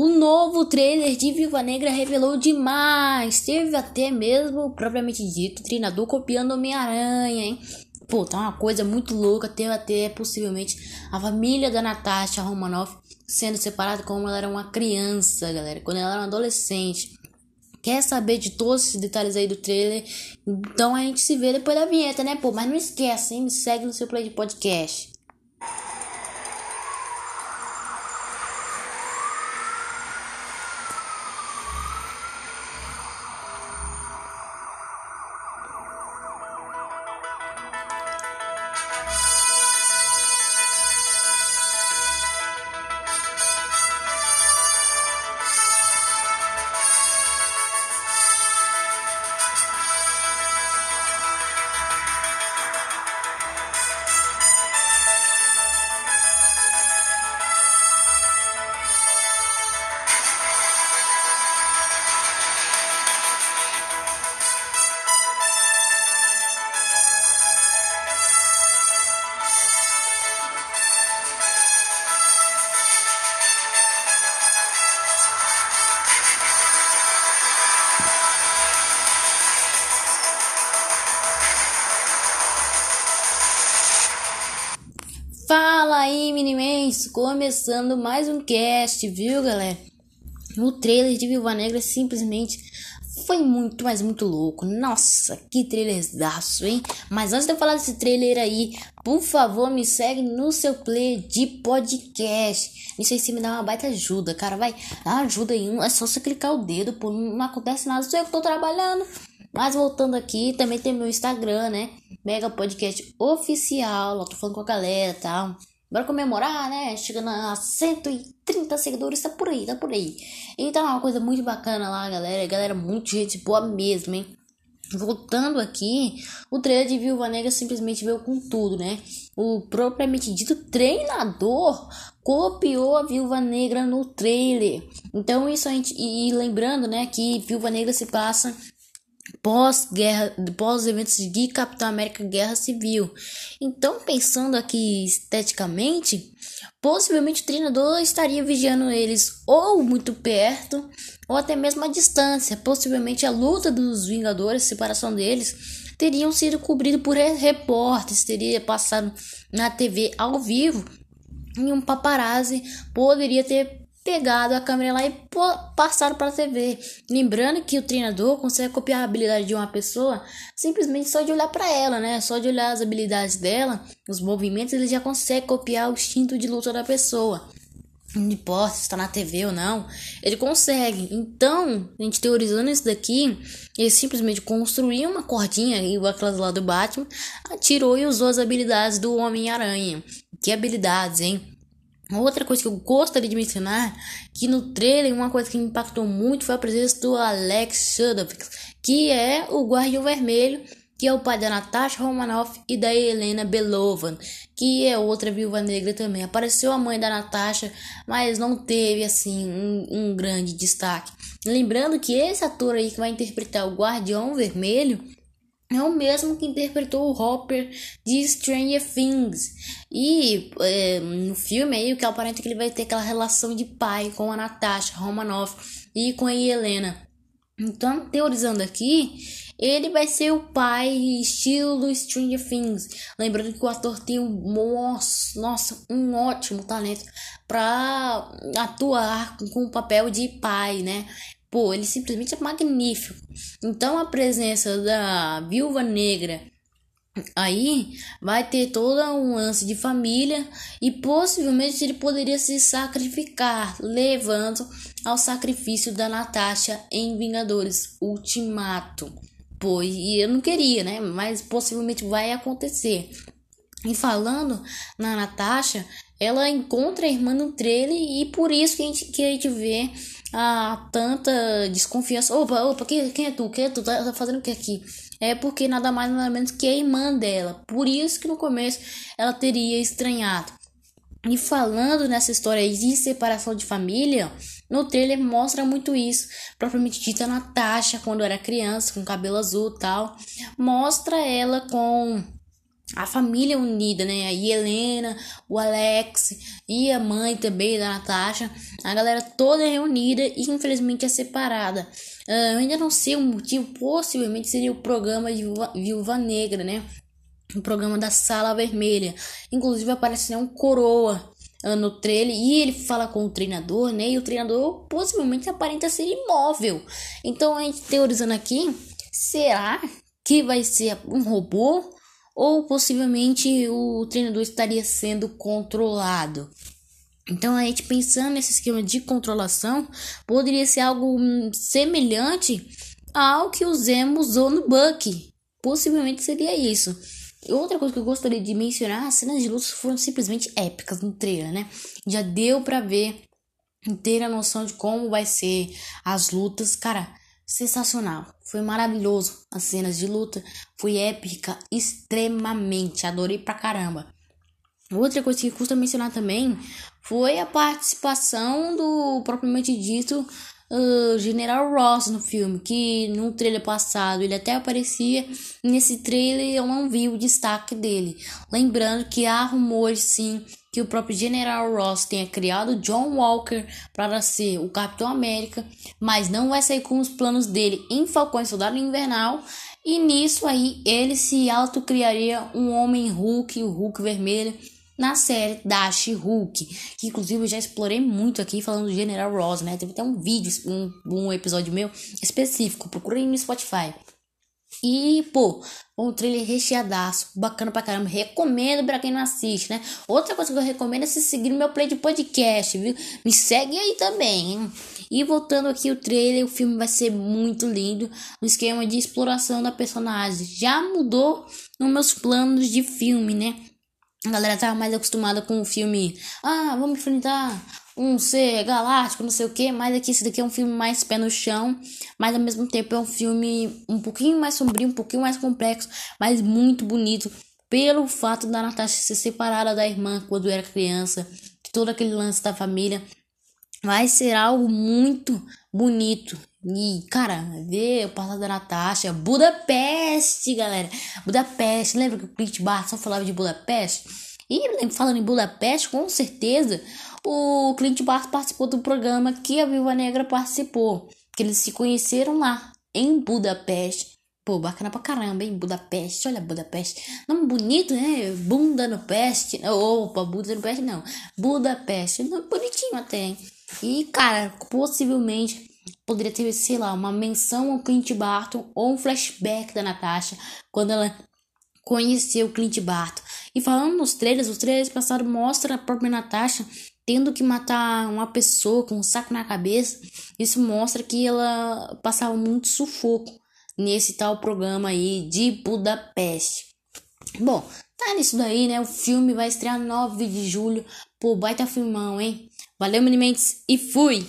O novo trailer de Viva Negra revelou demais. Teve até mesmo, propriamente dito, treinador copiando Homem-Aranha, hein? Pô, tá uma coisa muito louca. Teve até possivelmente a família da Natasha Romanoff sendo separada como ela era uma criança, galera. Quando ela era uma adolescente. Quer saber de todos esses detalhes aí do trailer? Então a gente se vê depois da vinheta, né, pô? Mas não esquece, hein? Me segue no seu play de podcast. Começando mais um cast, viu, galera? O trailer de Viva Negra simplesmente foi muito, mas muito louco. Nossa, que trailerzaço, hein? Mas antes de eu falar desse trailer aí, por favor, me segue no seu play de podcast. Isso aí se me dá uma baita ajuda, cara. Vai, ajuda aí. É só você clicar o dedo, pô. Não acontece nada, sou eu que tô trabalhando. Mas voltando aqui, também tem meu Instagram, né? Mega Podcast Oficial. Lá tô falando com a galera e tal. Bora comemorar, né? Chegando a 130 seguidores, tá por aí, tá por aí. Então é uma coisa muito bacana lá, galera. Galera, muito gente boa mesmo, hein? Voltando aqui, o trailer de Viúva Negra simplesmente veio com tudo, né? O propriamente dito treinador copiou a Viúva Negra no trailer. Então isso a gente e lembrando, né, que Viúva Negra se passa pós-guerra, pós eventos de Capitão América Guerra Civil. Então, pensando aqui esteticamente, possivelmente o treinador estaria vigiando eles ou muito perto ou até mesmo à distância. Possivelmente a luta dos Vingadores, a separação deles, teriam sido cobridos por repórteres, teria passado na TV ao vivo e um paparazzi poderia ter pegado a câmera lá e passaram para a TV. Lembrando que o treinador consegue copiar a habilidade de uma pessoa simplesmente só de olhar para ela, né? Só de olhar as habilidades dela, os movimentos, ele já consegue copiar o instinto de luta da pessoa. Não importa se está na TV ou não, ele consegue. Então, a gente teorizando isso daqui, ele simplesmente construiu uma cordinha, igual aquelas lá do Batman, atirou e usou as habilidades do Homem-Aranha. Que habilidades, hein? Outra coisa que eu gostaria de mencionar, que no trailer uma coisa que me impactou muito foi a presença do Alex Shudovich, que é o Guardião Vermelho, que é o pai da Natasha Romanoff e da Helena Belovan, que é outra viúva negra também. Apareceu a mãe da Natasha, mas não teve assim um, um grande destaque. Lembrando que esse ator aí que vai interpretar o Guardião Vermelho é o mesmo que interpretou o Hopper de Stranger Things. E é, no filme aí, o que é que ele vai ter aquela relação de pai com a Natasha Romanoff e com a Helena. Então, teorizando aqui, ele vai ser o pai estilo Stranger Things. Lembrando que o ator tem um, nossa, nossa um ótimo talento para atuar com o papel de pai, né? Pô, ele simplesmente é magnífico. Então a presença da viúva negra aí vai ter toda um lance de família e possivelmente ele poderia se sacrificar, levando ao sacrifício da Natasha em Vingadores Ultimato. Pois e eu não queria, né? Mas possivelmente vai acontecer. E falando na Natasha, ela encontra a irmã no trailer e por isso que a gente, que a gente vê a tanta desconfiança. Opa, opa, quem, quem é tu? Quem é tu? Tá, tá fazendo o que aqui? É porque nada mais nada menos que a irmã dela. Por isso que no começo ela teria estranhado. E falando nessa história de separação de família, no trailer mostra muito isso. Propriamente dita Natasha, quando era criança, com cabelo azul tal. Mostra ela com a família unida, né? A Helena, o Alex e a mãe também da Natasha, a galera toda reunida e infelizmente é separada. Uh, eu ainda não sei o motivo, possivelmente seria o programa de Viúva Negra, né? O programa da Sala Vermelha. Inclusive aparece né, um coroa uh, no trailer e ele fala com o treinador, né? E o treinador possivelmente aparenta ser imóvel. Então a gente teorizando aqui, será que vai ser um robô? Ou possivelmente o treinador estaria sendo controlado. Então, a gente pensando nesse esquema de controlação, poderia ser algo semelhante ao que o Zemo usou no Buck. Possivelmente seria isso. E outra coisa que eu gostaria de mencionar, as cenas de luta foram simplesmente épicas no trailer, né? Já deu para ver, ter a noção de como vai ser as lutas. Cara, sensacional. Foi maravilhoso as cenas de luta. Foi épica, extremamente. Adorei pra caramba. Outra coisa que custa mencionar também foi a participação do propriamente dito uh, General Ross no filme, que no trailer passado ele até aparecia, nesse trailer eu não vi o destaque dele. Lembrando que há rumores sim que o próprio General Ross tenha criado John Walker para ser o Capitão América, mas não vai sair com os planos dele em Falcão e Soldado Invernal. E nisso aí ele se autocriaria um Homem Hulk, o Hulk vermelho, na série Dash Hulk, que inclusive eu já explorei muito aqui falando do General Ross, né? Teve até um vídeo, um, um episódio meu específico, procurei no Spotify. E, pô, um trailer recheadaço, bacana pra caramba. Recomendo pra quem não assiste, né? Outra coisa que eu recomendo é se seguir no meu play de podcast, viu? Me segue aí também, hein? E voltando aqui o trailer, o filme vai ser muito lindo no esquema de exploração da personagem. Já mudou nos meus planos de filme, né? A galera tava mais acostumada com o filme. Ah, vamos enfrentar um ser galáctico, não sei o que, mas aqui esse daqui é um filme mais pé no chão, mas ao mesmo tempo é um filme um pouquinho mais sombrio, um pouquinho mais complexo, mas muito bonito pelo fato da Natasha ser separada da irmã quando era criança, todo aquele lance da família. Vai ser algo muito bonito. E, cara, ver o passado da Natasha. Budapeste, galera. Budapeste. Lembra que o Clint Barton só falava de Budapeste? E falando em Budapeste, com certeza o Clint Barton participou do programa que a Viúva Negra participou. Que eles se conheceram lá, em Budapeste. Pô, bacana pra caramba, hein? Budapeste, olha Budapeste. Nome bonito, né? Bunda no peste. Opa, Bunda no peste não. Budapeste. Nome bonitinho até, hein? E, cara, possivelmente poderia ter, sei lá, uma menção ao Clint Barton ou um flashback da Natasha quando ela conheceu o Clint Barton. E falando nos trailers, os trailers passados mostram a própria Natasha tendo que matar uma pessoa com um saco na cabeça. Isso mostra que ela passava muito sufoco nesse tal programa aí de Budapeste. Bom, tá nisso daí, né? O filme vai estrear 9 de julho. Pô, baita filmão, hein? Valeu, Mini Mendes, e fui!